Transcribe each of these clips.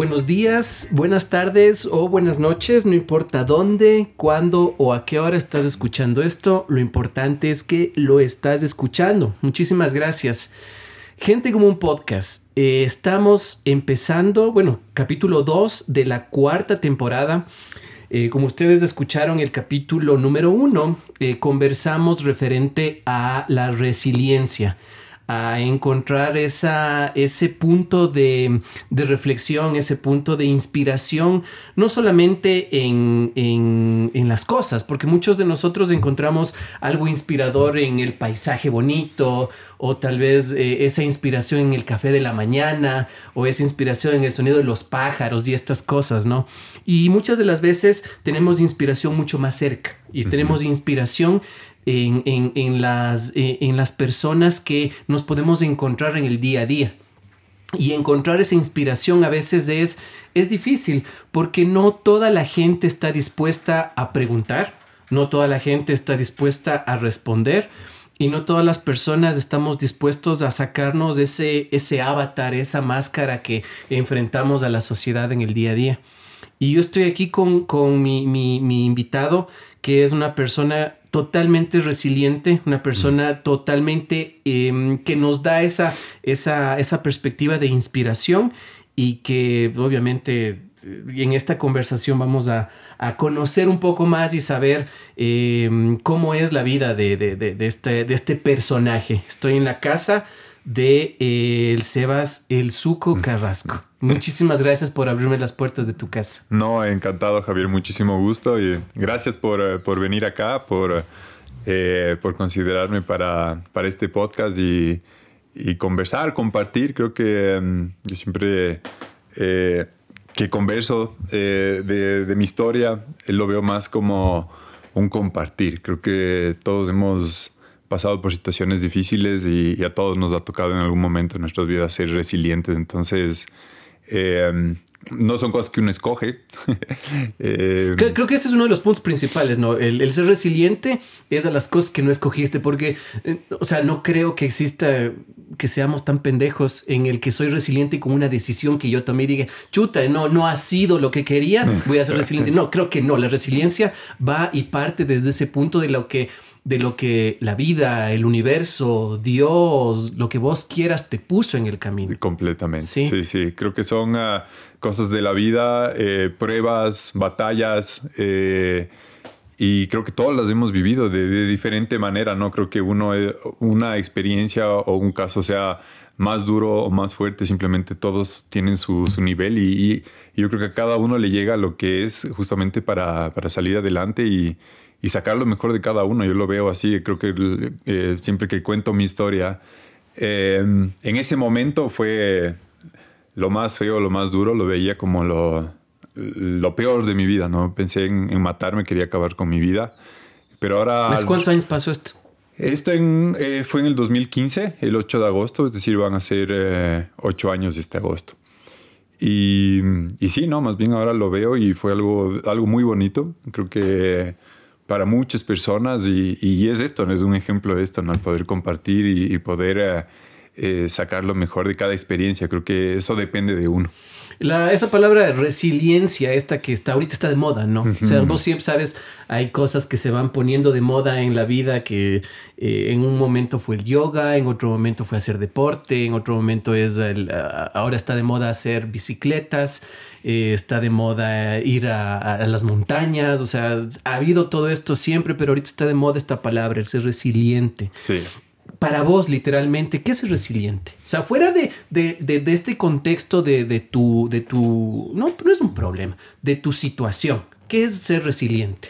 Buenos días, buenas tardes o buenas noches, no importa dónde, cuándo o a qué hora estás escuchando esto, lo importante es que lo estás escuchando. Muchísimas gracias. Gente como un podcast, eh, estamos empezando, bueno, capítulo 2 de la cuarta temporada. Eh, como ustedes escucharon el capítulo número 1, eh, conversamos referente a la resiliencia a encontrar esa, ese punto de, reflexión, ese punto de inspiración, no solamente en, las cosas, porque muchos de nosotros encontramos algo inspirador en el paisaje bonito, o tal vez eh, esa inspiración en el café de la mañana, o esa inspiración en el sonido de los pájaros y estas cosas, ¿no? Y muchas de las veces tenemos inspiración mucho más cerca, y tenemos inspiración en, las, eh, en las personas que nos podemos encontrar en el día a día. Y encontrar esa inspiración a veces es, es difícil porque no toda la gente está dispuesta a preguntar, no toda la gente está dispuesta a responder y no todas las personas estamos dispuestos a sacarnos ese, ese avatar, esa máscara que enfrentamos a la sociedad en el día a día. Y yo estoy aquí con, mi, mi invitado, que es una persona totalmente resiliente, una persona totalmente em, que nos da esa, esa, esa perspectiva de inspiración y que obviamente en esta conversación vamos a, conocer un poco más y saber em, cómo es la vida de, de, este, de este personaje. Estoy en la casa de eh, el Sebas El Suco Carrasco. Muchísimas gracias por abrirme las puertas de tu casa. No, encantado Javier, muchísimo gusto y gracias por, eh, venir acá, por, eh, por considerarme para, para, este podcast y, conversar, compartir. Creo que em, yo siempre que converso de, de, mi historia lo veo más como un compartir. Creo que todos hemos pasado por situaciones difíciles y, a todos nos ha tocado en algún momento en nuestras vidas ser resilientes. Entonces, eh, no son cosas que uno escoge. Eh, creo, que ese es uno de los puntos principales, ¿no? El, ser resiliente es de las cosas que no escogiste, porque, eh, o sea, no creo que exista que seamos tan pendejos en el que soy resiliente con una decisión que yo tomé y diga, chuta, no, no ha sido lo que quería, voy a ser resiliente. No, creo que no. La resiliencia va y parte desde ese punto de lo que de lo que la vida, el universo, Dios, lo que vos quieras te puso en el camino. Completamente. Sí, sí, Creo que son ah, cosas de la vida, eh, pruebas, batallas. Eh, y creo que todas las hemos vivido de, diferente manera, ¿no? Creo que uno, eh, una experiencia o un caso sea más duro o más fuerte, simplemente todos tienen su, nivel y, yo creo que a cada uno le llega lo que es justamente para, para salir adelante y, y sacar lo mejor de cada uno. Yo lo veo así, creo que eh, siempre que cuento mi historia, eh, en ese momento fue lo más feo, lo más duro, lo veía como lo, lo peor de mi vida, ¿no? Pensé en, matarme, quería acabar con mi vida. Pero ahora... ¿Cuántos años pasó esto? Esto eh, fue en el 2015, el 8 de agosto, es decir, van a ser 8 años este agosto. Y, y, sí, no, más bien ahora lo veo y fue algo, algo muy bonito. Creo que para muchas personas y, es esto, es un ejemplo de esto, ¿no? El poder compartir y, poder eh, eh, sacar lo mejor de cada experiencia. Creo que eso depende de uno. La, esa palabra resiliencia, esta que está ahorita está de moda, ¿no? O sea, vos siempre sabes, hay cosas que se van poniendo de moda en la vida que eh, en un momento fue el yoga, en otro momento fue hacer deporte, en otro momento es el, ahora está de moda hacer bicicletas. Eh, está de moda ir a, las montañas, o sea, ha habido todo esto siempre, pero ahorita está de moda esta palabra, el ser resiliente. Sí. Para vos, literalmente, ¿qué es resiliente? O sea, fuera de, este contexto de, tu, de tu, no, no es un problema, de tu situación, ¿qué es ser resiliente?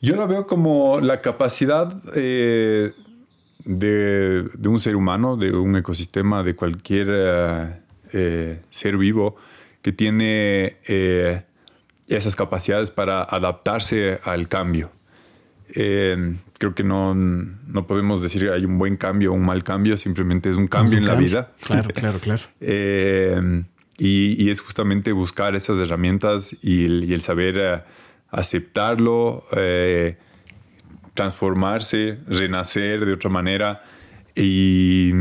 Yo lo veo como la capacidad eh, de, un ser humano, de un ecosistema, de cualquier... Eh, eh, ser vivo que tiene esas capacidades para adaptarse al cambio. Creo que no, no podemos decir que hay un buen cambio o un mal cambio, simplemente es un cambio en la vida. Claro, claro, claro. y, es justamente buscar esas herramientas y el, saber aceptarlo, transformarse, renacer de otra manera y,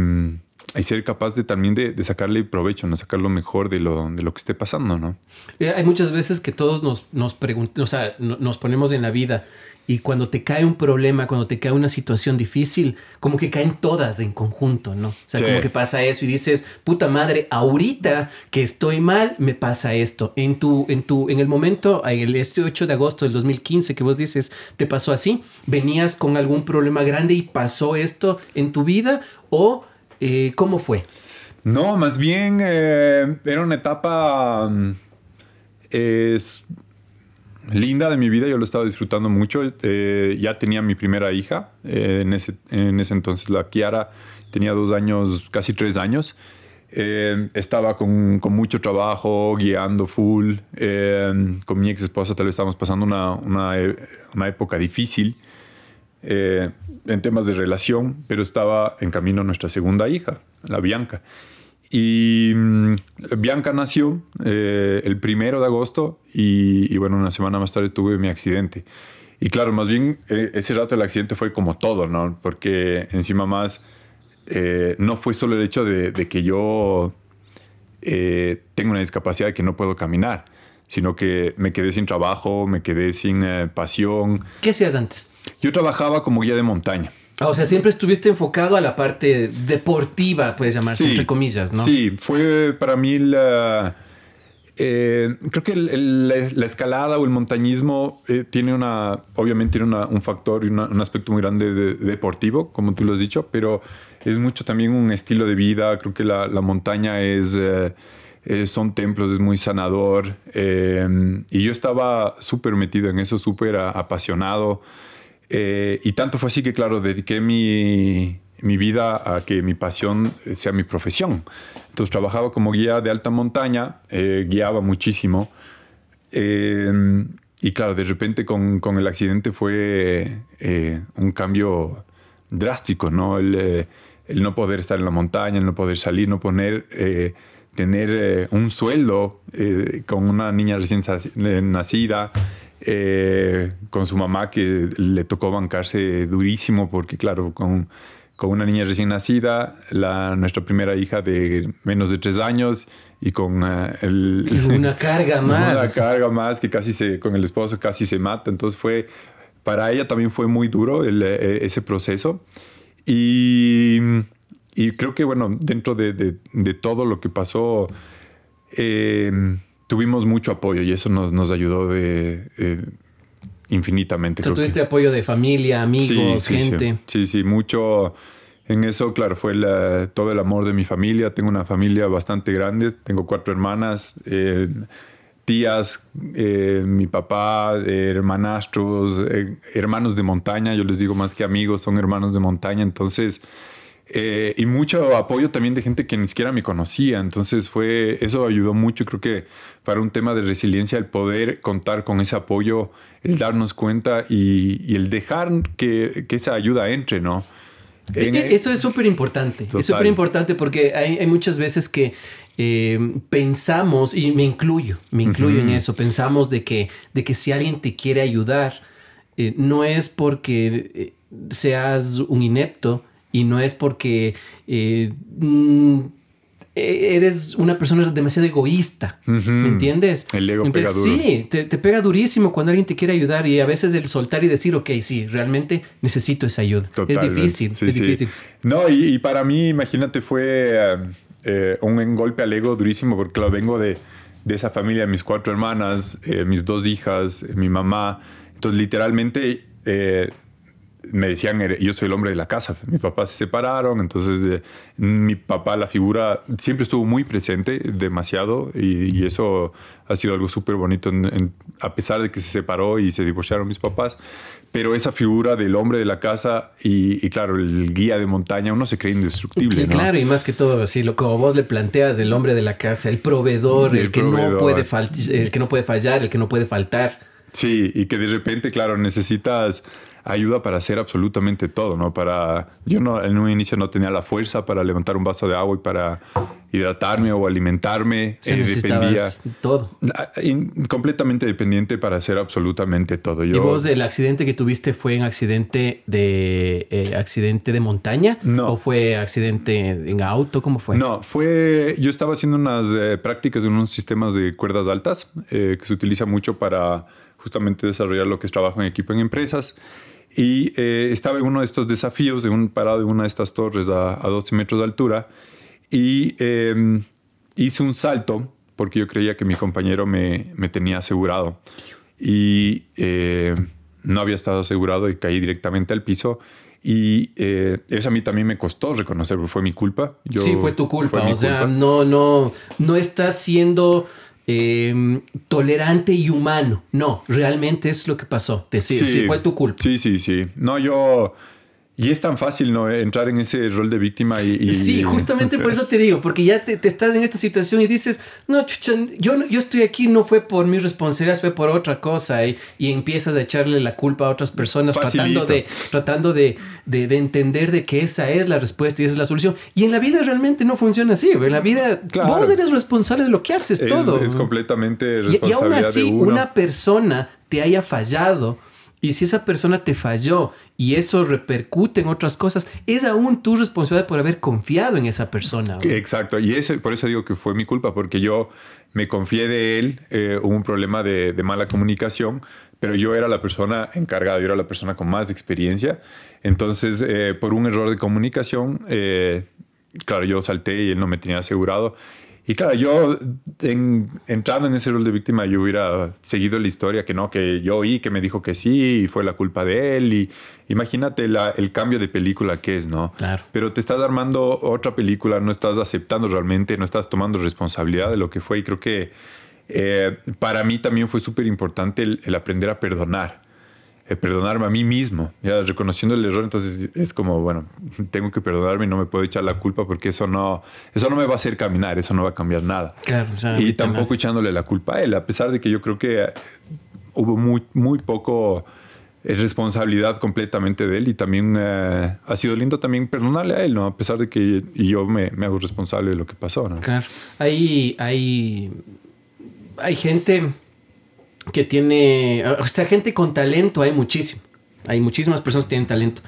ser capaz de también de, sacarle provecho, ¿no? sacar lo mejor de lo, de lo que esté pasando, ¿no? Eh, hay muchas veces que todos nos, nos, o sea, nos ponemos en la vida y cuando te cae un problema, cuando te cae una situación difícil, como que caen todas en conjunto, ¿no? O sea, como que pasa eso y dices, puta madre, ahorita que estoy mal, me pasa esto. En tu, en tu, en el momento, el este 8 de agosto del 2015 que vos dices, te pasó así, venías con algún problema grande y pasó esto en tu vida o eh, cómo fue? No, más bien eh, era una etapa... Mm, es linda de mi vida, yo lo estaba disfrutando mucho. Eh, ya tenía mi primera hija, eh, en, ese, en, ese, entonces la Kiara tenía dos años, casi tres años. Eh, estaba con, con, mucho trabajo, guiando full. con mi ex esposa tal vez estábamos pasando una, una, una época difícil en temas de relación, pero estaba en camino nuestra segunda hija, la Bianca. Y mm, Bianca nació eh, el primero de agosto y, bueno, una semana más tarde tuve mi accidente. Y claro, más bien eh, ese rato el accidente fue como todo, ¿no? Porque encima más eh, no fue solo el hecho de, que yo tengo una discapacidad que no puedo caminar, sino que me quedé sin trabajo, me quedé sin pasión. ¿Qué hacías antes? Yo trabajaba como guía de montaña. Ah, o sea, siempre estuviste enfocado a la parte deportiva, puedes llamarse, entre comillas, ¿no? Sí, fue para mí la... Eh, creo que la, escalada o el montañismo eh, tiene una, obviamente tiene un factor y un aspecto muy grande de, deportivo, como tú lo has dicho, pero es mucho también un estilo de vida. Creo que la, montaña es, eh, son templos, es muy sanador. y yo estaba súper metido en eso, súper apasionado. Eh, y tanto fue así que, claro, dediqué mi, mi, vida a que mi pasión sea mi profesión. Entonces trabajaba como guía de alta montaña, eh, guiaba muchísimo. Eh, y claro, de repente con, con el accidente fue un cambio drástico, ¿no? El, el, no poder estar en la montaña, el no poder salir, no poner, tener un sueldo con una niña recién nacida. Eh, con su mamá que le tocó bancarse durísimo porque claro, con, con una niña recién nacida, la, nuestra primera hija de menos de tres años y con uh, el, una carga más. Una carga más que casi se, con el esposo casi se mata. Entonces fue, para ella también fue muy duro el, eh, ese proceso. Y, y, creo que, bueno, dentro de, de, de todo lo que pasó, eh, tuvimos mucho apoyo y eso nos, nos ayudó de, eh, infinitamente. O tuviste apoyo de familia, amigos, gente. Sí, sí, mucho. En eso, claro, fue todo el amor de mi familia. Tengo una familia bastante grande. Tengo cuatro hermanas, eh, tías, eh, mi papá, hermanastros, hermanos de montaña. Yo les digo más que amigos, son hermanos de montaña. Entonces, eh, y mucho apoyo también de gente que ni siquiera me conocía. Entonces fue, eso ayudó mucho. Creo que para un tema de resiliencia, el poder contar con ese apoyo, el darnos cuenta y, el dejar que, que, esa ayuda entre, ¿no? E, e, eso es súper importante. Es súper importante porque hay, hay, muchas veces que eh, pensamos, y me incluyo, me incluyo en eso, pensamos de que, de que si alguien te quiere ayudar, eh, no es porque seas un inepto, y no es porque eh, mm, eres una persona demasiado egoísta, ¿me entiendes? El ego pega duro. Sí, te, pega durísimo cuando alguien te quiere ayudar y a veces el soltar y decir, ok, sí, realmente necesito esa ayuda. Es difícil, es difícil. No, y, para mí, imagínate, fue eh, un golpe al ego durísimo porque lo vengo de, de esa familia, mis cuatro hermanas, eh, mis dos hijas, mi mamá. Entonces, literalmente me decían, yo soy el hombre de la casa. Mi papá se separaron, entonces eh, mi papá, la figura, siempre estuvo muy presente, demasiado, y, eso ha sido algo súper bonito, a pesar de que se separó y se divorciaron mis papás. Pero esa figura del hombre de la casa y, claro, el guía de montaña, uno se cree indestructible. Claro, y más que todo, así lo como vos le planteas, el hombre de la casa, el proveedor, el, que No puede el que no puede fallar, el que no puede faltar. Sí, y que de repente, claro, necesitas ayuda para hacer absolutamente todo, ¿no? Para, yo no, en un inicio no tenía la fuerza para levantar un vaso de agua y para hidratarme o alimentarme. O eh, dependía todo. Completamente dependiente para hacer absolutamente todo. ¿Y vos el accidente que tuviste fue un accidente de eh, accidente de montaña? No. ¿O fue accidente en auto? ¿Cómo fue? No, fue. Yo estaba haciendo unas eh, prácticas de unos sistemas de cuerdas altas que se utiliza mucho para justamente desarrollar lo que es trabajo en equipo en empresas. Y eh, estaba en uno de estos desafíos, de un, parado en una de estas torres a, 12 metros de altura, y em, hice un salto porque yo creía que mi compañero me, me tenía asegurado. Y eh, no había estado asegurado y caí directamente al piso. Y eh, eso a mí también me costó reconocer, fue mi culpa. sí, fue tu culpa. o sea, no, no, no estás siendo Em, tolerante y humano. No, realmente es lo que pasó. Te, sí, sí, fue tu culpa. Sí, sí, sí. No, yo y es tan fácil, ¿no? Entrar en ese rol de víctima y... sí, justamente por eso te digo, porque ya te, estás en esta situación y dices, no, chucha, yo, yo estoy aquí, no fue por mi responsabilidad, fue por otra cosa. Y, y empiezas a echarle la culpa a otras personas tratando, de, tratando de, de, entender de que esa es la respuesta y esa es la solución. Y en la vida realmente no funciona así. En la vida vos eres responsable de lo que haces todo. Es completamente responsabilidad y, aún así, una persona te haya fallado y si esa persona te falló y eso repercute en otras cosas, es aún tu responsabilidad por haber confiado en esa persona. Exacto, y ese, por eso digo que fue mi culpa, porque yo me confié de él, eh, hubo un problema de, mala comunicación, pero yo era la persona encargada, yo era la persona con más experiencia. Entonces, eh, por un error de comunicación, eh, claro, yo salté y él no me tenía asegurado. Y claro, yo entrando en ese rol de víctima, yo hubiera seguido la historia que no, que yo oí, que me dijo que sí, y fue la culpa de él. Y imagínate el cambio de película que es, ¿no? Claro. Pero te estás armando otra película, no estás aceptando realmente, no estás tomando responsabilidad de lo que fue. Y creo que eh, para mí también fue súper importante el aprender a perdonar. Eh, perdonarme a mí mismo, ya reconociendo el error, entonces es como, bueno, tengo que perdonarme y no me puedo echar la culpa porque eso no, eso no me va a hacer caminar, eso no va a cambiar nada. y tampoco echándole la culpa a él, a pesar de que yo creo que hubo muy, muy poco eh, responsabilidad completamente de él y también eh, ha sido lindo también perdonarle a él, ¿no? A pesar de que yo me, me hago responsable de lo que pasó, ¿no? Claro. Hay, hay, hay gente que tiene, o sea, gente con talento hay muchísimo. Hay muchísimas personas que tienen talento,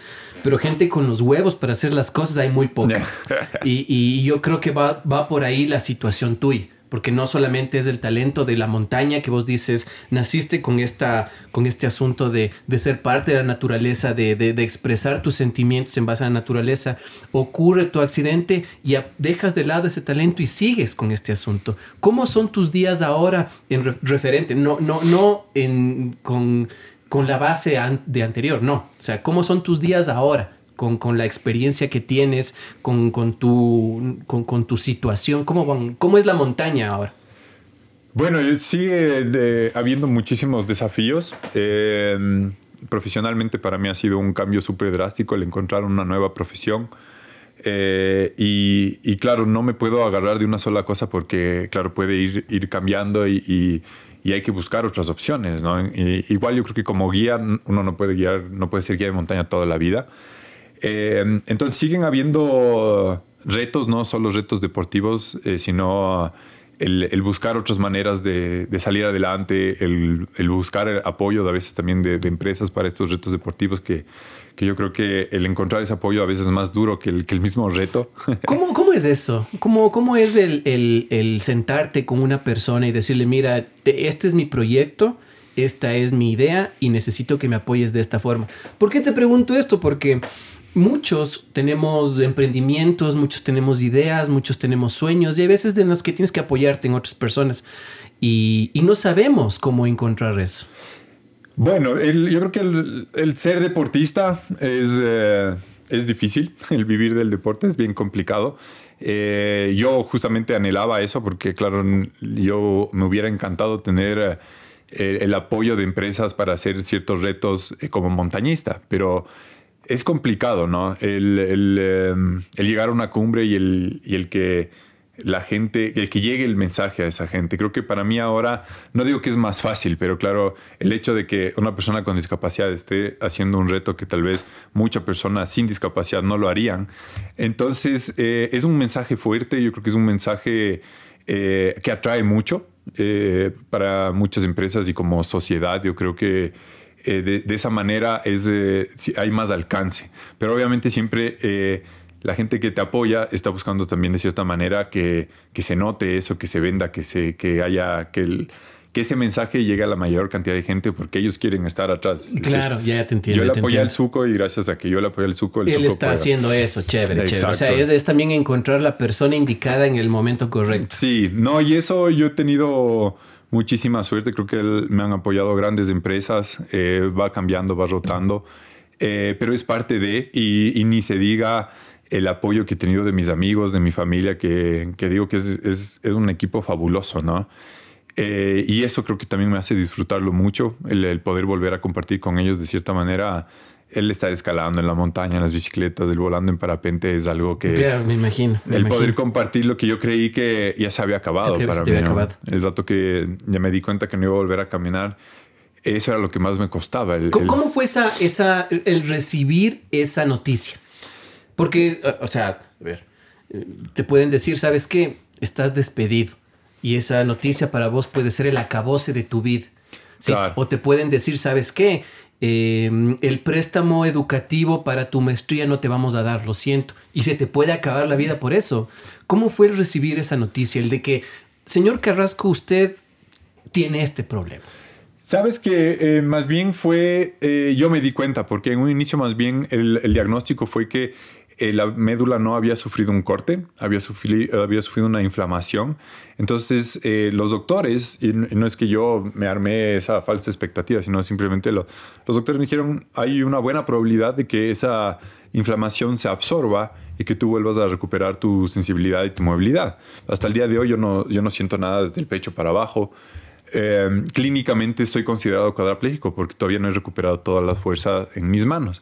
pero gente con los huevos para hacer las cosas hay muy pocas. y, y, yo creo que va, va por ahí la situación tuya porque no solamente es el talento de la montaña que vos dices, naciste con, esta, con este asunto de, ser parte de la naturaleza, de, expresar tus sentimientos en base a la naturaleza, ocurre tu accidente y dejas de lado ese talento y sigues con este asunto. ¿Cómo son tus días ahora en referente? No, no, no con, con la base de anterior, no. O sea, ¿cómo son tus días ahora? Con, la experiencia que tienes, con, tu, con, tu situación? ¿Cómo, ¿Cómo es la montaña ahora? Bueno, sigue habiendo muchísimos desafíos. Em, profesionalmente para mí ha sido un cambio súper drástico el encontrar una nueva profesión. Eh, y, claro, no me puedo agarrar de una sola cosa porque, claro, puede ir, ir cambiando y, hay que buscar otras opciones. ¿no? igual yo creo que como guía uno no puede guiar, no puede ser guía de montaña toda la vida. Eh, entonces siguen habiendo retos, no solo retos deportivos, eh, sino el, buscar otras maneras de, salir adelante, el, buscar apoyo a veces también de, empresas para estos retos deportivos que, yo creo que el encontrar ese apoyo a veces es más duro que el, mismo reto. ¿Cómo, cómo es eso? ¿Cómo, cómo es el, sentarte con una persona y decirle, mira, este es mi proyecto? Esta es mi idea y necesito que me apoyes de esta forma. ¿Por qué te pregunto esto? Porque muchos tenemos emprendimientos, muchos tenemos ideas, muchos tenemos sueños y hay veces de los que tienes que apoyarte en otras personas y, no sabemos cómo encontrar eso. Bueno, yo creo que el, ser deportista es, eh, es difícil, el vivir del deporte es bien complicado. Eh, yo justamente anhelaba eso porque, claro, yo me hubiera encantado tener eh, el apoyo de empresas para hacer ciertos retos como montañista, pero es complicado, ¿no? El, el, llegar a una cumbre y el, y el que la gente, el que llegue el mensaje a esa gente. Creo que para mí ahora, no digo que es más fácil, pero claro, el hecho de que una persona con discapacidad esté haciendo un reto que tal vez muchas personas sin discapacidad no lo harían, entonces eh, es un mensaje fuerte, yo creo que es un mensaje eh, que atrae mucho eh, para muchas empresas y como sociedad, yo creo que de, de, esa manera es, hay más alcance, pero obviamente siempre la gente que te apoya está buscando también de cierta manera que, que se note eso, que se venda, que, se, que haya, que, el, que ese mensaje llegue a la mayor cantidad de gente porque ellos quieren estar atrás. Claro, ya te entiendo. Yo le apoyé al Suco y gracias a que yo le apoyé al Suco, el Él está haciendo eso, chévere, chévere. O sea, es, es, también encontrar la persona indicada en el momento correcto. Sí, no, y eso yo he tenido muchísima suerte. Creo que me han apoyado grandes empresas, eh, va cambiando, va rotando, eh, pero es parte de, y, ni se diga el apoyo que he tenido de mis amigos, de mi familia, que, digo que es, un equipo fabuloso, ¿no? Eh, y eso creo que también me hace disfrutarlo mucho, el, poder volver a compartir con ellos de cierta manera. El estar escalando en la montaña, en las bicicletas, el volando en parapente es algo que... Claro, me imagino. el poder compartir lo que yo creí que ya se había acabado para mí. El rato que ya me di cuenta que no iba a volver a caminar, eso era lo que más me costaba. ¿Cómo, fue esa, esa, el recibir esa noticia? Porque, o sea, a ver, te pueden decir, ¿sabes qué? Estás despedido. Y esa noticia para vos puede ser el acabose de tu vida. O te pueden decir, ¿sabes qué? Em, el préstamo educativo para tu maestría no te vamos a dar, lo siento. Y se te puede acabar la vida por eso. ¿Cómo fue recibir esa noticia? El de que, señor Carrasco, usted tiene este problema. Sabes que eh, más bien fue, eh, yo me di cuenta, porque en un inicio más bien el diagnóstico fue que eh, la médula no había sufrido un corte, había sufrido, había sufrido una inflamación. Entonces, eh, los doctores, y no es que yo me armé esa falsa expectativa, sino simplemente los doctores me dijeron, hay una buena probabilidad de que esa inflamación se absorba y que tú vuelvas a recuperar tu sensibilidad y tu movilidad. Hasta el día de hoy yo no, yo no siento nada desde el pecho para abajo. Eh, clínicamente estoy considerado cuadraplégico porque todavía no he recuperado toda la fuerza en mis manos.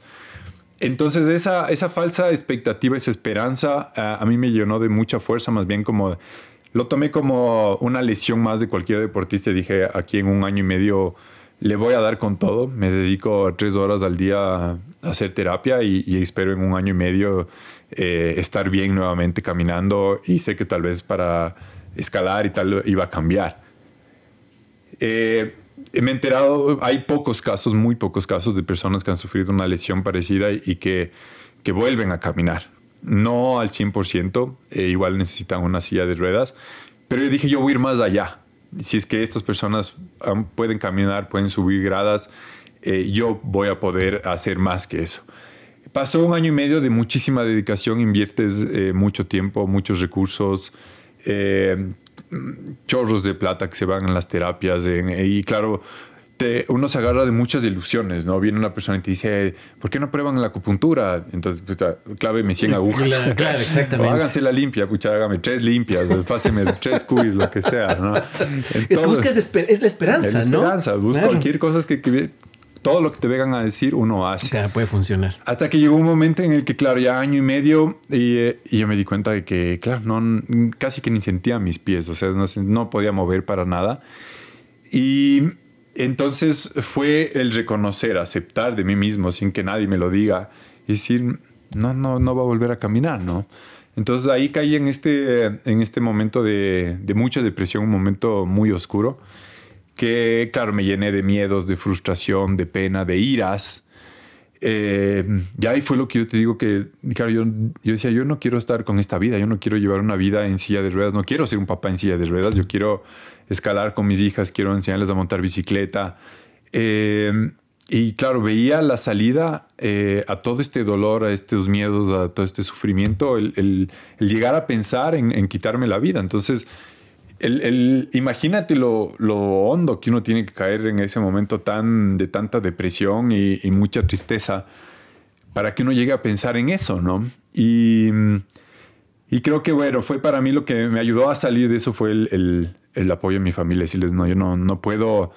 Entonces esa, esa falsa expectativa, esa esperanza, a, mí me llenó de mucha fuerza, más bien como lo tomé como una lesión más de cualquier deportista. Dije, aquí en un año y medio le voy a dar con todo. Me dedico tres horas al día a hacer terapia y, espero en un año y medio eh, estar bien nuevamente caminando y sé que tal vez para escalar y tal iba a cambiar. Eh, me he enterado, hay pocos casos, muy pocos casos de personas que han sufrido una lesión parecida y que, que vuelven a caminar. No al 100%, eh, igual necesitan una silla de ruedas, pero yo dije, yo voy a ir más allá. Si es que estas personas pueden caminar, pueden subir gradas, eh, yo voy a poder hacer más que eso. Pasó un año y medio de muchísima dedicación, inviertes eh, mucho tiempo, muchos recursos, chorros de plata que se van en las terapias y claro, te, uno se agarra de muchas ilusiones, ¿no? Viene una persona y te dice, ¿por qué no prueban la acupuntura? Entonces, pucha, cláveme 100 agujas. Claro, claro exactamente. o háganse la limpia, pucha, hágame tres limpias, páseme tres cubis, lo que sea, ¿no? Entonces, es, es, la esperanza, ¿no? La esperanza, busca cualquier cosa que, que todo lo que te vengan a decir, uno hace. Claro, puede funcionar. Hasta que llegó un momento en el que, claro, ya año y medio, y, eh, yo me di cuenta de que, claro, no, casi que ni sentía mis pies, o sea, no, podía mover para nada. Y entonces fue el reconocer, aceptar de mí mismo sin que nadie me lo diga y decir, no, no, no va a volver a caminar, ¿no? Entonces ahí caí en este, en este momento de, de mucha depresión, un momento muy oscuro que, claro, me llené de miedos, de frustración, de pena, de iras. Eh, y ahí fue lo que yo te digo que, claro, yo, yo, decía, yo no quiero estar con esta vida, yo no quiero llevar una vida en silla de ruedas, no quiero ser un papá en silla de ruedas, yo quiero escalar con mis hijas, quiero enseñarles a montar bicicleta. Eh, y claro, veía la salida eh, a todo este dolor, a estos miedos, a todo este sufrimiento, el, llegar a pensar en, en, quitarme la vida. Entonces, el, imagínate lo, hondo que uno tiene que caer en ese momento tan de tanta depresión y, mucha tristeza para que uno llegue a pensar en eso, ¿no? Y, y, creo que, bueno, fue para mí lo que me ayudó a salir de eso fue el, el apoyo de mi familia, decirles, no, yo no, no puedo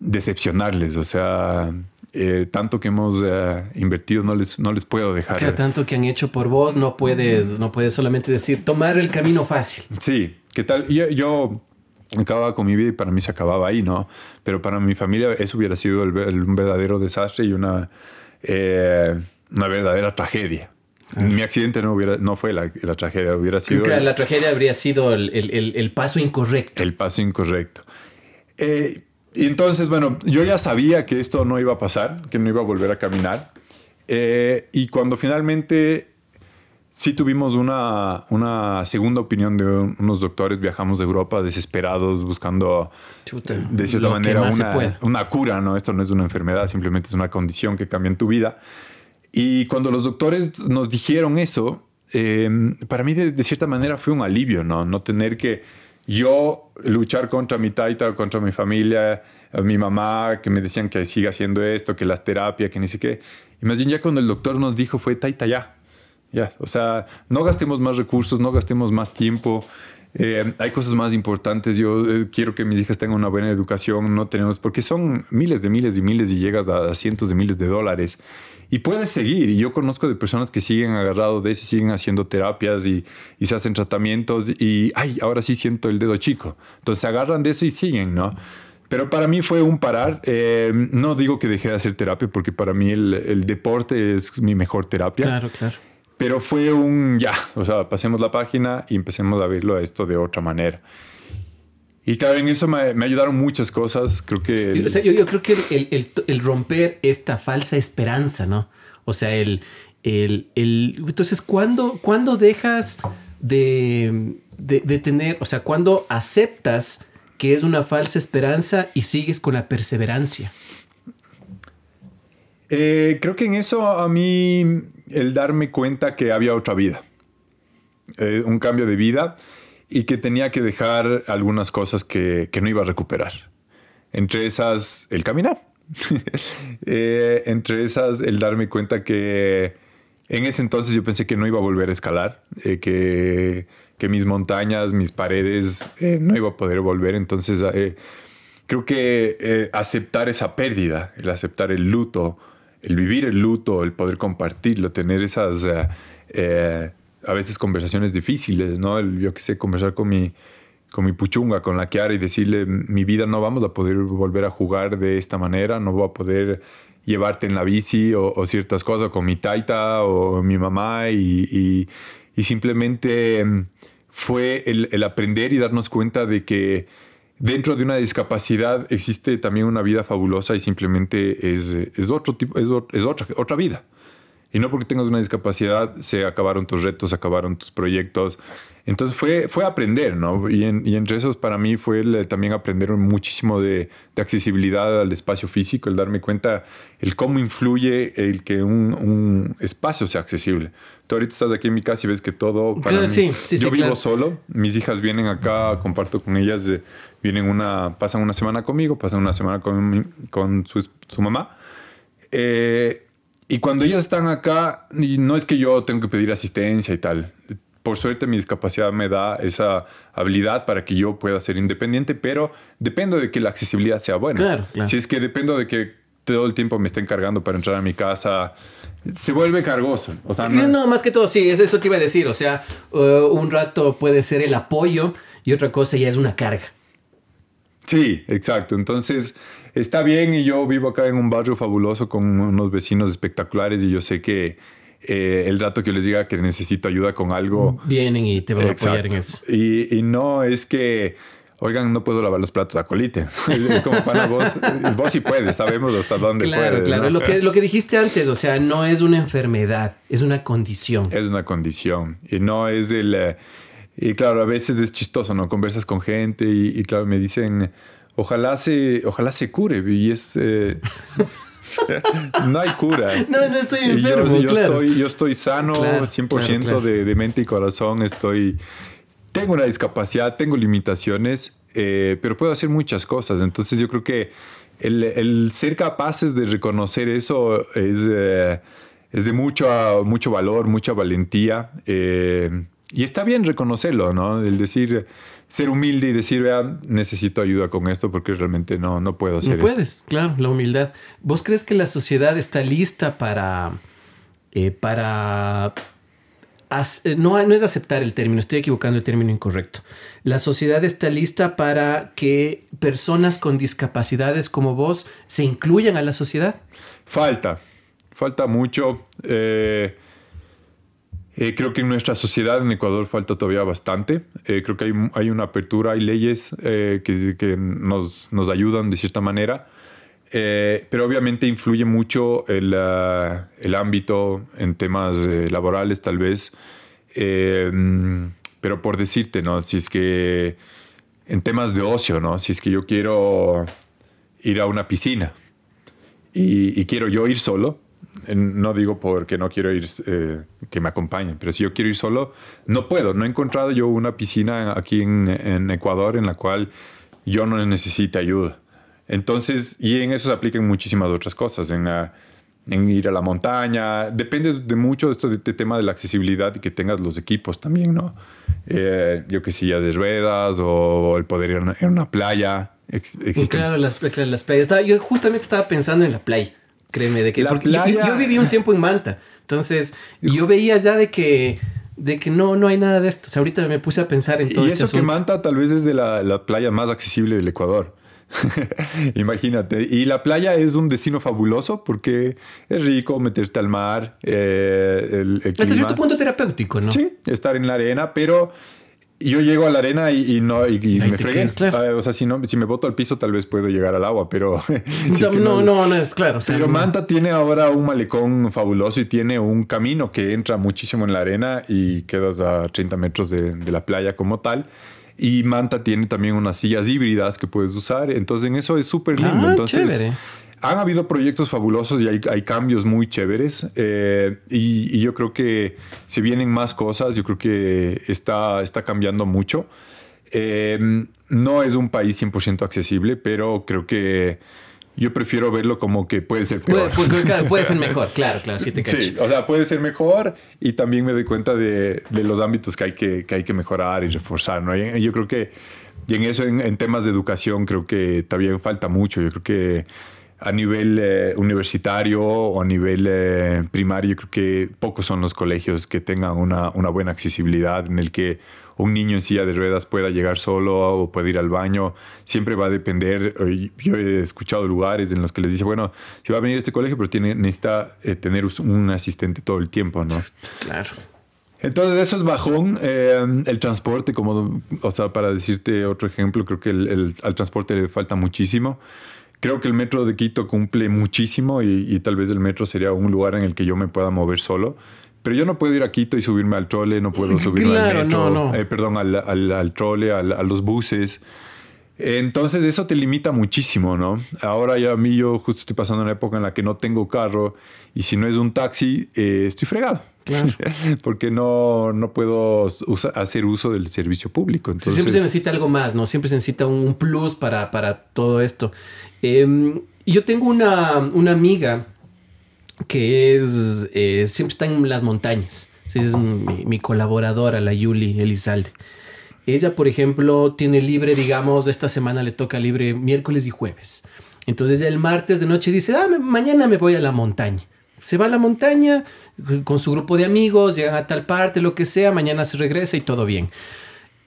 decepcionarles, o sea, eh, tanto que hemos eh, invertido no les, no les puedo dejar. Tanto que han hecho por vos, no puedes, no puedes solamente decir, tomar el camino fácil. Sí, ¿qué tal? Yo, yo acababa con mi vida y para mí se acababa ahí, ¿no? Pero para mi familia eso hubiera sido el, un verdadero desastre y una, eh, una verdadera tragedia. Mi accidente no, hubiera, no fue la, la tragedia, hubiera sido... la tragedia habría sido el, el, el, paso incorrecto. El paso incorrecto. Eh, y entonces, bueno, yo ya sabía que esto no iba a pasar, que no iba a volver a caminar. Eh, y cuando finalmente sí tuvimos una, una, segunda opinión de unos doctores, viajamos de Europa desesperados buscando de cierta manera una, una, cura, ¿no? Esto no es una enfermedad, simplemente es una condición que cambia en tu vida. Y cuando los doctores nos dijeron eso, eh, para mí de, de, cierta manera fue un alivio, ¿no? No tener que yo luchar contra mi taita, contra mi familia, mi mamá, que me decían que siga haciendo esto, que las terapias, que ni sé qué. Y más bien ya cuando el doctor nos dijo fue taita ya. Ya, o sea, no gastemos más recursos, no gastemos más tiempo. Eh, hay cosas más importantes. Yo eh, quiero que mis hijas tengan una buena educación. No tenemos, porque son miles de miles y miles y llegas a, cientos de miles de dólares. Y puedes seguir. Y yo conozco de personas que siguen agarrados de eso siguen haciendo terapias y, se hacen tratamientos. Y, ay, ahora sí siento el dedo chico. Entonces se agarran de eso y siguen, ¿no? Pero para mí fue un parar. Eh, no digo que dejé de hacer terapia porque para mí el deporte es mi mejor terapia. Claro, claro. Pero fue un ya, o sea, pasemos la página y empecemos a verlo a esto de otra manera. Y claro, en eso me, me ayudaron muchas cosas. Creo que. O sea, yo, yo creo que el, el, el, romper esta falsa esperanza, ¿no? O sea, el. el, el entonces, ¿cuándo, ¿cuándo dejas de, de, de, tener, o sea, cuándo aceptas que es una falsa esperanza y sigues con la perseverancia? Eh, creo que en eso a mí el darme cuenta que había otra vida, eh, un cambio de vida y que tenía que dejar algunas cosas que, que no iba a recuperar. Entre esas, el caminar. eh, entre esas, el darme cuenta que en ese entonces yo pensé que no iba a volver a escalar, eh, que, que, mis montañas, mis paredes, no iba a poder volver. Entonces, creo que aceptar esa pérdida, el aceptar el luto, el vivir el luto, el poder compartirlo, tener esas a veces conversaciones difíciles, ¿no? yo que sé, conversar con mi, con mi puchunga, con la Kiara y decirle, mi vida no vamos a poder volver a jugar de esta manera, no voy a poder llevarte en la bici o, ciertas cosas con mi taita o mi mamá y, y, simplemente em, fue el, el, aprender y darnos cuenta de que dentro de una discapacidad existe también una vida fabulosa y simplemente es, es otro tipo, es, es otra, otra vida. Y no porque tengas una discapacidad se acabaron tus retos, se acabaron tus proyectos. Entonces fue, fue aprender, ¿no? Y, y entre esos para mí fue también aprender muchísimo de, de, accesibilidad al espacio físico, el darme cuenta el cómo influye el que un, un, espacio sea accesible. Tú ahorita estás aquí en mi casa y ves que todo para mí, sí, sí, yo vivo claro. solo, mis hijas vienen acá, comparto con ellas, vienen una, pasan una semana conmigo, pasan una semana con, con su, su mamá. Eh, y cuando ellas están acá, y no es que yo tengo que pedir asistencia y tal. Por suerte mi discapacidad me da esa habilidad para que yo pueda ser independiente, pero dependo de que la accesibilidad sea buena. Claro, claro. Si es que dependo de que todo el tiempo me estén cargando para entrar a mi casa, se vuelve cargoso. O sea, no, no más que todo, sí, eso te iba a decir. O sea, uh, un rato puede ser el apoyo y otra cosa ya es una carga. Sí, exacto. Entonces, está bien y yo vivo acá en un barrio fabuloso con unos vecinos espectaculares y yo sé que eh, el rato que les diga que necesito ayuda con algo... Vienen y te van a apoyar en eso. Y, y, no es que, oigan, no puedo lavar los platos a colite. Es como para vos, vos sí puedes, sabemos hasta dónde claro, puedes. Claro, ¿no? lo, que, lo que dijiste antes, o sea, no es una enfermedad, es una condición. Es una condición y no es el... Eh, y claro, a veces es chistoso, ¿no? Conversas con gente y, y claro, me dicen ojalá se, ojalá se cure. Y es. Eh, no hay cura. No, no estoy enfermo. Yo, yo claro. estoy, yo estoy sano, Claro, 100% claro, claro. De, de mente y corazón. Estoy. tengo una discapacidad, tengo limitaciones, eh, pero puedo hacer muchas cosas. Entonces yo creo que el, ser capaces de reconocer eso es, eh, es de mucho, mucho valor, mucha valentía. Eh, y está bien reconocerlo, ¿no? El decir, ser humilde y decir, vea, necesito ayuda con esto porque realmente no, no puedo hacer No puedes, claro, la humildad. ¿Vos crees que la sociedad está lista para, para eh, no, no es aceptar el término, estoy equivocando el término incorrecto. La sociedad está lista para que personas con discapacidades como vos se incluyan a la sociedad. Falta, falta mucho. Eh, eh, creo que en nuestra sociedad en Ecuador falta todavía bastante. creo que hay, una apertura, hay leyes que, que nos, ayudan de cierta manera. Eh, pero obviamente influye mucho el, ah, ámbito en temas eh, laborales, tal vez. Pero por decirte, ¿no? Si es que en temas de ocio, ¿no? Si es que yo quiero ir a una piscina y, quiero yo ir solo, no digo porque no quiero ir eh, que me acompañen, pero si yo quiero ir solo, no puedo. No he encontrado yo una piscina aquí en, en Ecuador en la cual yo no necesite ayuda. Entonces, y en eso se aplican muchísimas otras cosas, en, en ir a la montaña. Depende de mucho de esto de, tema de la accesibilidad y que tengas los equipos también, ¿no? Eh, yo que sé, ya de ruedas o el poder ir a una, playa. Claro, las, las playas. yo justamente estaba pensando en la playa, créeme, de que yo, viví un tiempo en Manta, entonces yo veía ya de que de que no, no hay nada de esto. O sea, ahorita me puse a pensar en todo y este eso que Manta tal vez es de la, la playa más accesible del Ecuador. Imagínate. Y la playa es un destino fabuloso porque es rico meterte al mar. Eh, Hasta cierto punto terapéutico, ¿no? Sí, estar en la arena, pero yo llego a la arena y, no y, me fregué. Ah, o sea, si, no, si me boto al piso, tal vez puedo llegar al agua, pero. no, no, no, es claro. pero Manta tiene ahora un malecón fabuloso y tiene un camino que entra muchísimo en la arena y quedas a 30 metros de, de la playa como tal. Y Manta tiene también unas sillas híbridas que puedes usar. Entonces, en eso es súper lindo. Ah, Entonces, han habido proyectos fabulosos y hay, hay cambios muy chéveres. Eh, y, yo creo que si vienen más cosas, yo creo que está, está cambiando mucho. Eh, no es un país 100% accesible, pero creo que yo prefiero verlo como que puede ser peor. Puede, ser mejor, claro, claro, sí te Sí, o sea, puede ser mejor y también me doy cuenta de, de los ámbitos que hay que, que, hay que mejorar y reforzar, ¿no? yo creo que, y en eso, en, temas de educación, creo que también falta mucho. Yo creo que a nivel eh, universitario o a nivel eh, primario, yo creo que pocos son los colegios que tengan una, una buena accesibilidad en el que un niño en silla de ruedas pueda llegar solo o puede ir al baño. Siempre va a depender. Yo he escuchado lugares en los que les dice, bueno, si va a venir a este colegio, pero tiene, necesita eh, tener un asistente todo el tiempo, ¿no? Claro. Entonces eso es bajón. Eh, el transporte, como, o sea, para decirte otro ejemplo, creo que el, al transporte le falta muchísimo. Creo que el metro de Quito cumple muchísimo y, y, tal vez el metro sería un lugar en el que yo me pueda mover solo. Pero yo no puedo ir a Quito y subirme al trole, no puedo subirme al metro, eh, perdón, al, al, al trole, a los buses. Entonces eso te limita muchísimo, ¿no? Ahora ya a mí yo justo estoy pasando una época en la que no tengo carro y si no es un taxi, eh, estoy fregado. Claro. Porque no, no puedo hacer uso del servicio público. Entonces... siempre se necesita algo más, ¿no? Siempre se necesita un plus para, para todo esto. Eh, yo tengo una, una amiga que es eh, siempre está en las montañas. es mi, colaboradora, la Yuli Elizalde. Ella, por ejemplo, tiene libre, digamos, esta semana le toca libre miércoles y jueves. Entonces el martes de noche dice, ah, mañana me voy a la montaña. Se va a la montaña con su grupo de amigos, llegan a tal parte, lo que sea, mañana se regresa y todo bien.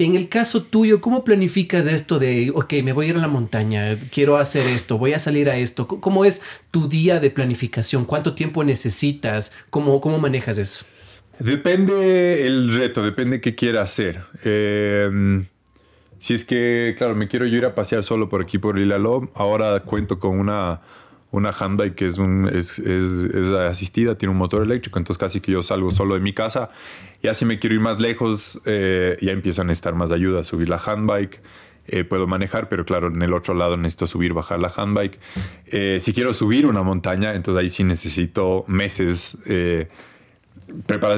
En el caso tuyo, ¿cómo planificas esto de, ok, me voy a ir a la montaña, quiero hacer esto, voy a salir a esto? ¿Cómo es tu día de planificación? ¿Cuánto tiempo necesitas? ¿Cómo, cómo manejas eso? Depende el reto, depende qué quiera hacer. Em, si es que, claro, me quiero yo ir a pasear solo por aquí, por Ilalo, ahora cuento con una, una handbike que es, es, es, asistida, tiene un motor eléctrico, entonces casi que yo salgo solo de mi casa ya si me quiero ir más lejos, eh, ya empiezan a estar más ayudas. Subir la handbike, eh, puedo manejar, pero claro, en el otro lado necesito subir, bajar la handbike. Eh, si quiero subir una montaña, entonces ahí sí necesito meses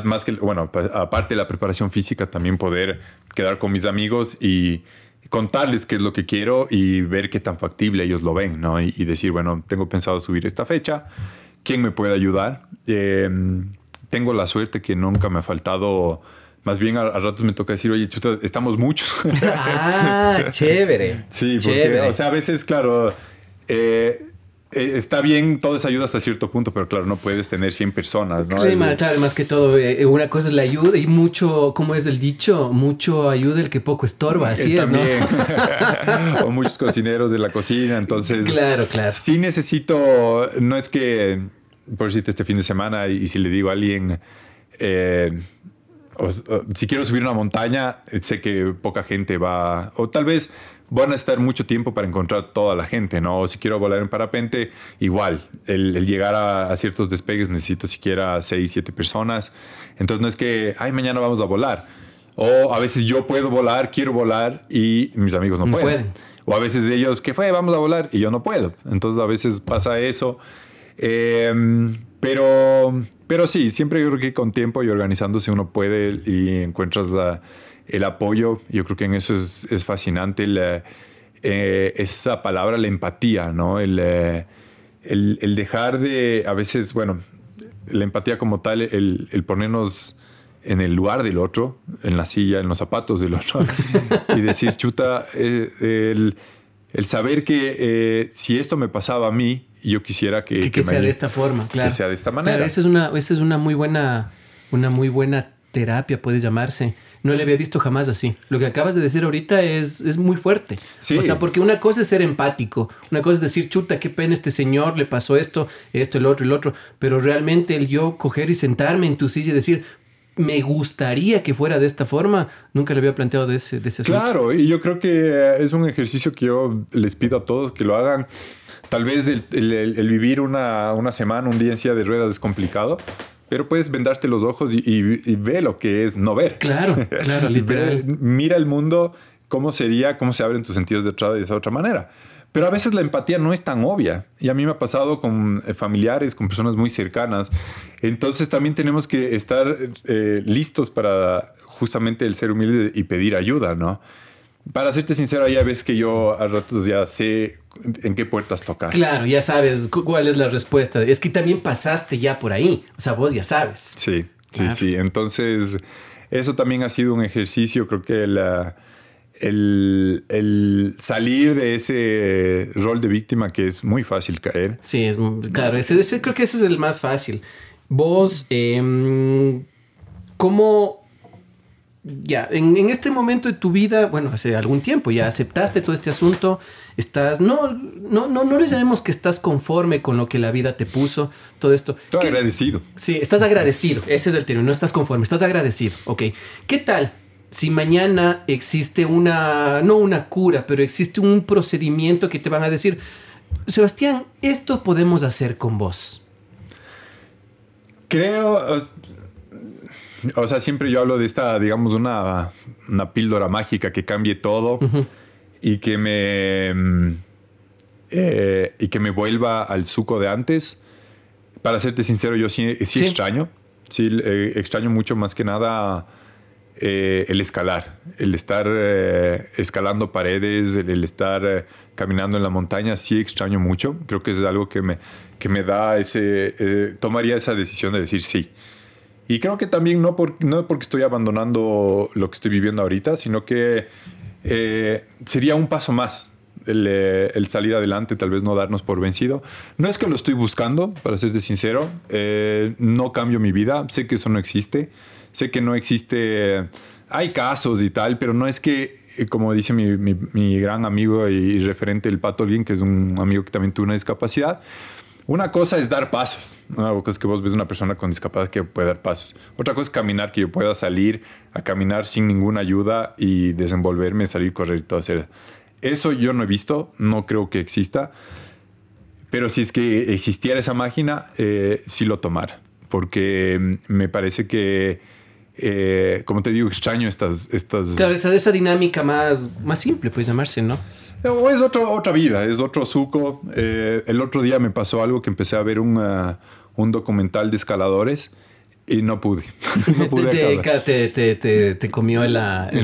más que, bueno, aparte de la preparación física, también poder quedar con mis amigos y contarles qué es lo que quiero y ver qué tan factible ellos lo ven, ¿no? Y, decir, bueno, tengo pensado subir esta fecha, ¿quién me puede ayudar? Em, tengo la suerte que nunca me ha faltado, más bien a, ratos me toca decir, oye, chuta, estamos muchos. ah, chévere. Sí, porque, o sea, a veces, claro, eh, eh, está bien toda esa ayuda hasta cierto punto, pero claro, no puedes tener 100 personas, ¿no? Claro, más que todo, eh, una cosa es la ayuda y mucho, como es el dicho, mucho ayuda el que poco estorba, así es, ¿no? o muchos cocineros de la cocina, entonces... Claro, claro. Sí necesito, no es que, por decirte este fin de semana, y, si le digo a alguien... Eh, si quiero subir una montaña, sé que poca gente va, o tal vez van a estar mucho tiempo para encontrar toda la gente, ¿no? O si quiero volar en parapente, igual, el, llegar a, ciertos despegues necesito siquiera 6, 7 personas. Entonces no es que, ay, mañana vamos a volar. O a veces yo puedo volar, quiero volar y mis amigos no, pueden. O a veces ellos, ¿qué fue? Vamos a volar y yo no puedo. Entonces a veces pasa eso. Em, pero, pero sí, siempre yo creo que con tiempo y organizándose uno puede y encuentras la el apoyo, yo creo que en eso es, es fascinante eh, esa palabra, la empatía, ¿no? Eh, el, el, dejar de, a veces, bueno, la empatía como tal, el, el, ponernos en el lugar del otro, en la silla, en los zapatos del otro, y decir, chuta, eh, el, el, saber que si esto me pasaba a mí, yo quisiera que... Que, sea de esta forma, claro. Que sea de esta manera. Claro, esa es una, esa es una muy buena, una muy buena terapia, puede llamarse no le había visto jamás así. Lo que acabas de decir ahorita es, es muy fuerte. O sea, porque una cosa es ser empático, una cosa es decir, chuta, qué pena este señor, le pasó esto, esto, el otro, el otro, pero realmente el yo coger y sentarme en tu silla y decir, me gustaría que fuera de esta forma, nunca le había planteado de ese, de ese asunto. Claro, y yo creo que es un ejercicio que yo les pido a todos que lo hagan. Tal vez el, el, vivir una, una semana, un día en silla de ruedas es complicado, pero puedes vendarte los ojos y, y, ve lo que es no ver. Claro, claro, literal. Mira el mundo, cómo sería, cómo se abren tus sentidos de otra, de esa otra manera. Pero a veces la empatía no es tan obvia. Y a mí me ha pasado con eh, familiares, con personas muy cercanas. Entonces también tenemos que estar eh, listos para justamente el ser humilde y pedir ayuda, ¿no? Para serte sincero, ya ves que yo a ratos ya sé en qué puertas tocar. Claro, ya sabes cuál es la respuesta. Es que también pasaste ya por ahí. O sea, vos ya sabes. Sí, sí, sí. Entonces, eso también ha sido un ejercicio. Creo que la, el, salir de ese rol de víctima que es muy fácil caer. Sí, es claro. Ese, creo que ese es el más fácil. Vos, eh, ¿cómo ya, en, este momento de tu vida, bueno, hace algún tiempo ya aceptaste todo este asunto, estás, no, no, no, no les llamemos que estás conforme con lo que la vida te puso, todo esto. Estoy agradecido. Sí, estás agradecido, ese es el término, no estás conforme, estás agradecido, ok. ¿Qué tal si mañana existe una, no una cura, pero existe un procedimiento que te van a decir, Sebastián, esto podemos hacer con vos? Creo, o sea, siempre yo hablo de esta, digamos, una, una píldora mágica que cambie todo y que me. Mm, eh, y que me vuelva al suco de antes. Para serte sincero, yo sí, extraño. Sí, eh, extraño mucho más que nada eh, el escalar, el estar escalando paredes, el, estar caminando en la montaña, sí extraño mucho. Creo que es algo que me, que me da ese, tomaría esa decisión de decir sí. Y creo que también no, por, no porque estoy abandonando lo que estoy viviendo ahorita, sino que eh, sería un paso más eh, el, salir adelante, tal vez no darnos por vencido. No es que lo estoy buscando, para serte sincero, eh, no cambio mi vida, sé que eso no existe, sé que no existe, hay casos y tal, pero no es que, como dice mi, mi, gran amigo y, referente el Pato Olguín, que es un amigo que también tuvo una discapacidad, una cosa es dar pasos. Una cosa es que vos ves una persona con discapacidad que puede dar pasos. Otra cosa es caminar, que yo pueda salir a caminar sin ninguna ayuda y desenvolverme, salir, correr y todo hacer. Eso yo no he visto, no creo que exista. Pero si es que existiera esa máquina, eh, sí lo tomara. Porque mm, me parece que, eh, como te digo, extraño estas... estas... Claro, esa, esa dinámica más, más simple, puede llamarse, ¿no? es otro, otra vida, es otro suco. Eh, el otro día me pasó algo que empecé a ver un, uh, un documental de escaladores Y no pude. no pude te, te, te, te, comió el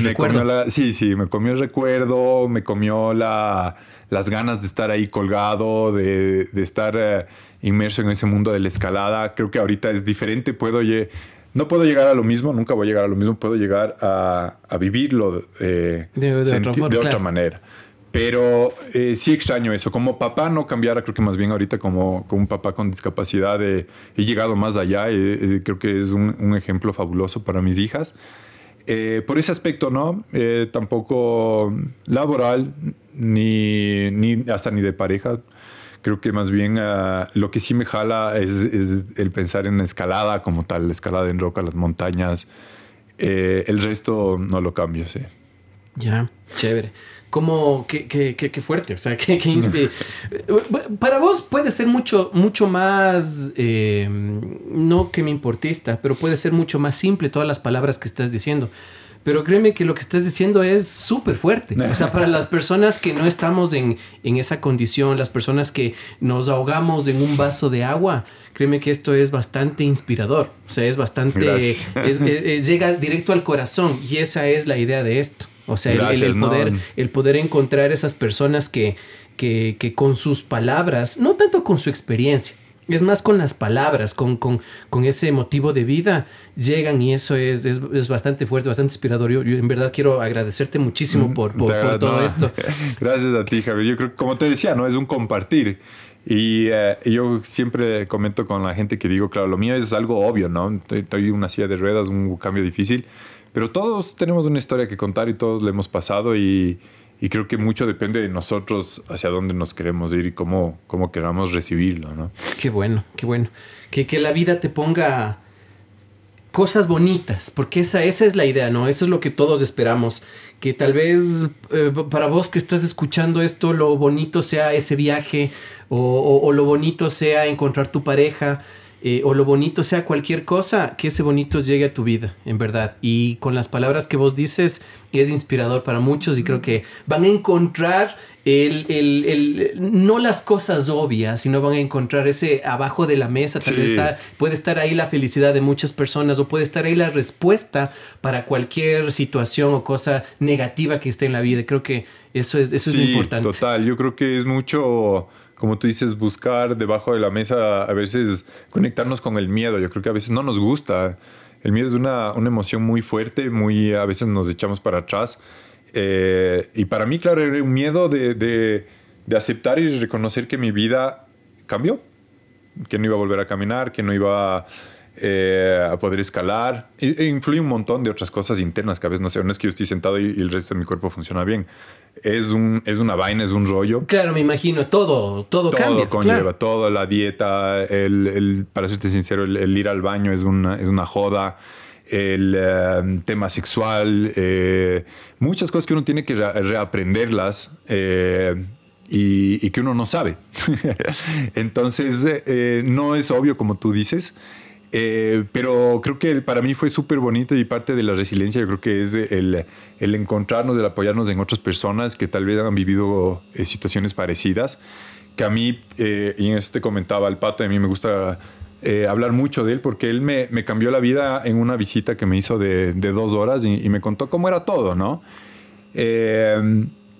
recuerdo. sí, sí, me comió el recuerdo, me comió la, las ganas de estar ahí colgado, de, de estar eh, inmerso en ese mundo de la escalada. Creo que ahorita es diferente. Puedo, no puedo llegar a lo mismo, nunca voy a llegar a lo mismo. Puedo llegar a, a vivirlo eh, de, de, otra, manera. Pero eh, sí extraño eso. Como papá no cambiara, creo que más bien ahorita como, como un papá con discapacidad he llegado más allá. Eh, creo que es un, un, ejemplo fabuloso para mis hijas. Eh, por ese aspecto, ¿no? tampoco laboral, ni, ni, hasta ni de pareja. Creo que más bien ah, lo que sí me jala es, es, el pensar en escalada como tal, escalada en roca, las montañas. el resto no lo cambio, sí. Ya, chévere como que, que, fuerte, o sea, que, para vos puede ser mucho, mucho más, eh, no que me importista, pero puede ser mucho más simple todas las palabras que estás diciendo. Pero créeme que lo que estás diciendo es súper fuerte. O sea, para las personas que no estamos en, en, esa condición, las personas que nos ahogamos en un vaso de agua, créeme que esto es bastante inspirador. O sea, es bastante... llega directo al corazón y esa es la idea de esto. O sea, el, poder, el poder encontrar esas personas que, que, que, con sus palabras, no tanto con su experiencia, es más con las palabras, con, con, con ese motivo de vida, llegan y eso es, es, es bastante fuerte, bastante inspirador. Yo, en verdad quiero agradecerte muchísimo mm, por, por, todo esto. Gracias a ti, Javier. Yo creo que, como te decía, ¿no? Es un compartir. Y eh, yo siempre comento con la gente que digo, claro, lo mío es algo obvio, ¿no? Estoy una silla de ruedas, un cambio difícil pero todos tenemos una historia que contar y todos le hemos pasado y, y creo que mucho depende de nosotros hacia dónde nos queremos ir y cómo, cómo queramos recibirlo, ¿no? Qué bueno, qué bueno. Que, que la vida te ponga cosas bonitas, porque esa, esa es la idea, ¿no? Eso es lo que todos esperamos. Que tal vez eh, para vos que estás escuchando esto, lo bonito sea ese viaje o, lo bonito sea encontrar tu pareja eh, o lo bonito sea cualquier cosa, que ese bonito llegue a tu vida, en verdad. Y con las palabras que vos dices, es inspirador para muchos y creo que van a encontrar el, el, el, no las cosas obvias, sino van a encontrar ese abajo de la mesa. Tal vez está, puede estar ahí la felicidad de muchas personas o puede estar ahí la respuesta para cualquier situación o cosa negativa que esté en la vida. Creo que eso es, eso es importante. Total, yo creo que es mucho como tú dices, buscar debajo de la mesa, a veces conectarnos con el miedo. Yo creo que a veces no nos gusta. El miedo es una, una emoción muy fuerte, muy a veces nos echamos para atrás. Eh, y para mí, claro, era un miedo de, de, de, aceptar y reconocer que mi vida cambió, que no iba a volver a caminar, que no iba a eh, a poder escalar. E, influye un montón de otras cosas internas que a veces no sé, no es que yo estoy sentado y, el resto de mi cuerpo funciona bien. Es, un, es una vaina, es un rollo. Claro, me imagino, todo, todo, todo cambia. conlleva, todo, la dieta, el, el, para serte sincero, el, ir al baño es una, es una joda. El eh, tema sexual, eh, muchas cosas que uno tiene que reaprenderlas y, y, que uno no sabe. Entonces, no es obvio como tú dices. Eh, pero creo que para mí fue súper bonito y parte de la resiliencia yo creo que es el, el encontrarnos, el apoyarnos en otras personas que tal vez han vivido eh, situaciones parecidas. Que a mí, eh, y en eso te comentaba el pato, a mí me gusta hablar mucho de él porque él me, me, cambió la vida en una visita que me hizo de, de dos horas y, y, me contó cómo era todo, ¿no?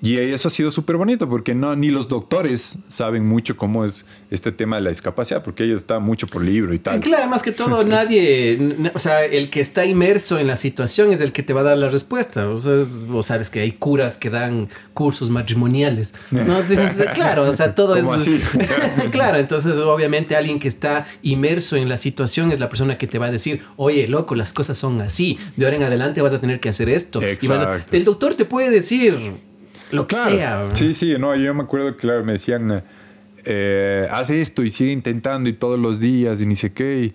Y eso ha sido súper bonito porque no, ni los doctores saben mucho cómo es este tema de la discapacidad porque ellos están mucho por libro y tal. Claro, más que todo nadie, o sea, el que está inmerso en la situación es el que te va a dar la respuesta. O sea, vos sabes que hay curas que dan cursos matrimoniales. ¿no? claro, o sea, todo es... Así? claro, entonces obviamente alguien que está inmerso en la situación es la persona que te va a decir, oye, loco, las cosas son así, de ahora en adelante vas a tener que hacer esto. el doctor te puede decir lo que sea. Sí, sí, no, yo me acuerdo, claro, me decían, eh, haz esto y sigue intentando y todos los días y ni sé qué.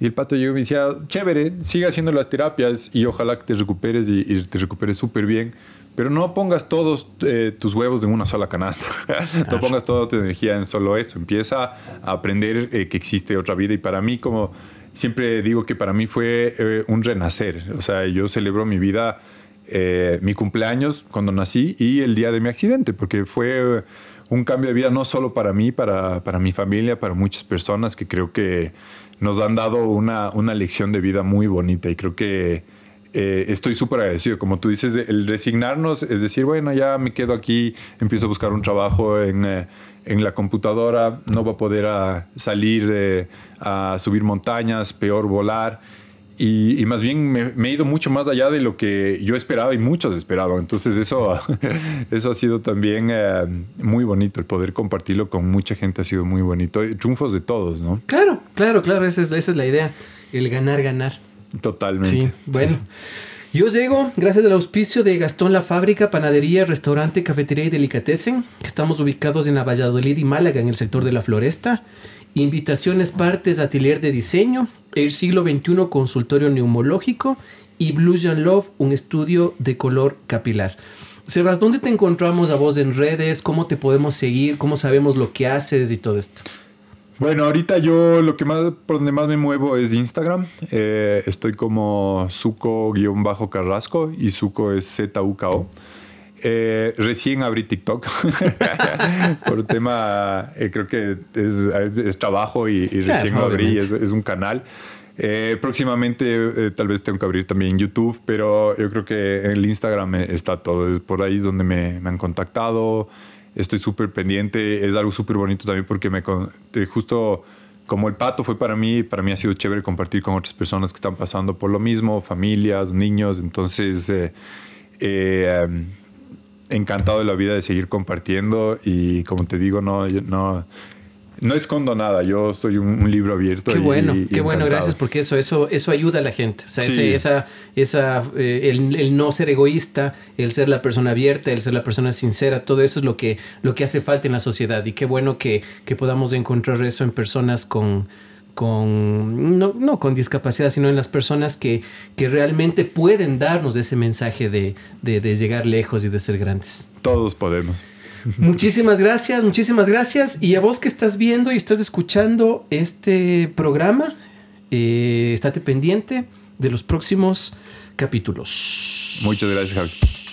Y, el pato llegó y me decía, chévere, sigue haciendo las terapias y ojalá que te recuperes y, te recuperes súper bien. Pero no pongas todos eh, tus huevos en una sola canasta. no pongas toda tu energía en solo eso. Empieza a aprender eh, que existe otra vida. Y para mí, como siempre digo que para mí fue un renacer. O sea, yo celebro mi vida eh, mi cumpleaños cuando nací y el día de mi accidente, porque fue un cambio de vida no solo para mí, para, para mi familia, para muchas personas que creo que nos han dado una, una lección de vida muy bonita y creo que eh, estoy súper agradecido. Como tú dices, el resignarnos, es decir, bueno, ya me quedo aquí, empiezo a buscar un trabajo en, eh, en la computadora, no va a poder a salir eh, a subir montañas, peor volar. Y, más bien me, he ido mucho más allá de lo que yo esperaba y muchos esperaban. Entonces eso, eso ha sido también muy bonito, el poder compartirlo con mucha gente ha sido muy bonito. Triunfos de todos, ¿no? Claro, claro, claro, esa es, esa es la idea, el ganar, ganar. Totalmente. Sí, bueno. Yo llego gracias al auspicio de Gastón La Fábrica, Panadería, Restaurante, Cafetería y Delicatessen, que estamos ubicados en la Valladolid y Málaga, en el sector de la floresta. Invitaciones Partes, Atelier de Diseño, El Siglo XXI, Consultorio Neumológico y Blue Jean Love, un estudio de color capilar. Sebas, ¿dónde te encontramos a vos en redes? ¿Cómo te podemos seguir? ¿Cómo sabemos lo que haces y todo esto? Bueno, ahorita yo lo que más, por donde más me muevo es Instagram. Eh, estoy como Zuko-Carrasco y Zuko es Z-U-K-O. Eh, recién abrí TikTok por tema, eh, creo que es, trabajo y, recién lo abrí, es, es, un canal. próximamente tal vez tengo que abrir también YouTube, pero yo creo que en el Instagram está todo, es por ahí donde me, me han contactado estoy súper pendiente. Es algo súper bonito también porque me justo como el pato fue para mí, para mí ha sido chévere compartir con otras personas que están pasando por lo mismo, familias, niños. Entonces, eh, eh, em, encantado de la vida de seguir compartiendo y como te digo, no, no, no escondo nada, yo soy un, libro abierto. Qué bueno, qué bueno, gracias porque eso, eso, eso ayuda a la gente. O sea, esa, esa, eh, el, no ser egoísta, el ser la persona abierta, el ser la persona sincera, todo eso es lo que, lo que hace falta en la sociedad. Y qué bueno que, podamos encontrar eso en personas con, con no, con discapacidad, sino en las personas que, que realmente pueden darnos ese mensaje de, de llegar lejos y de ser grandes. Todos podemos. Muchísimas gracias, muchísimas gracias. Y a vos que estás viendo y estás escuchando este programa, eh, estate pendiente de los próximos capítulos. Muchas gracias, Javi.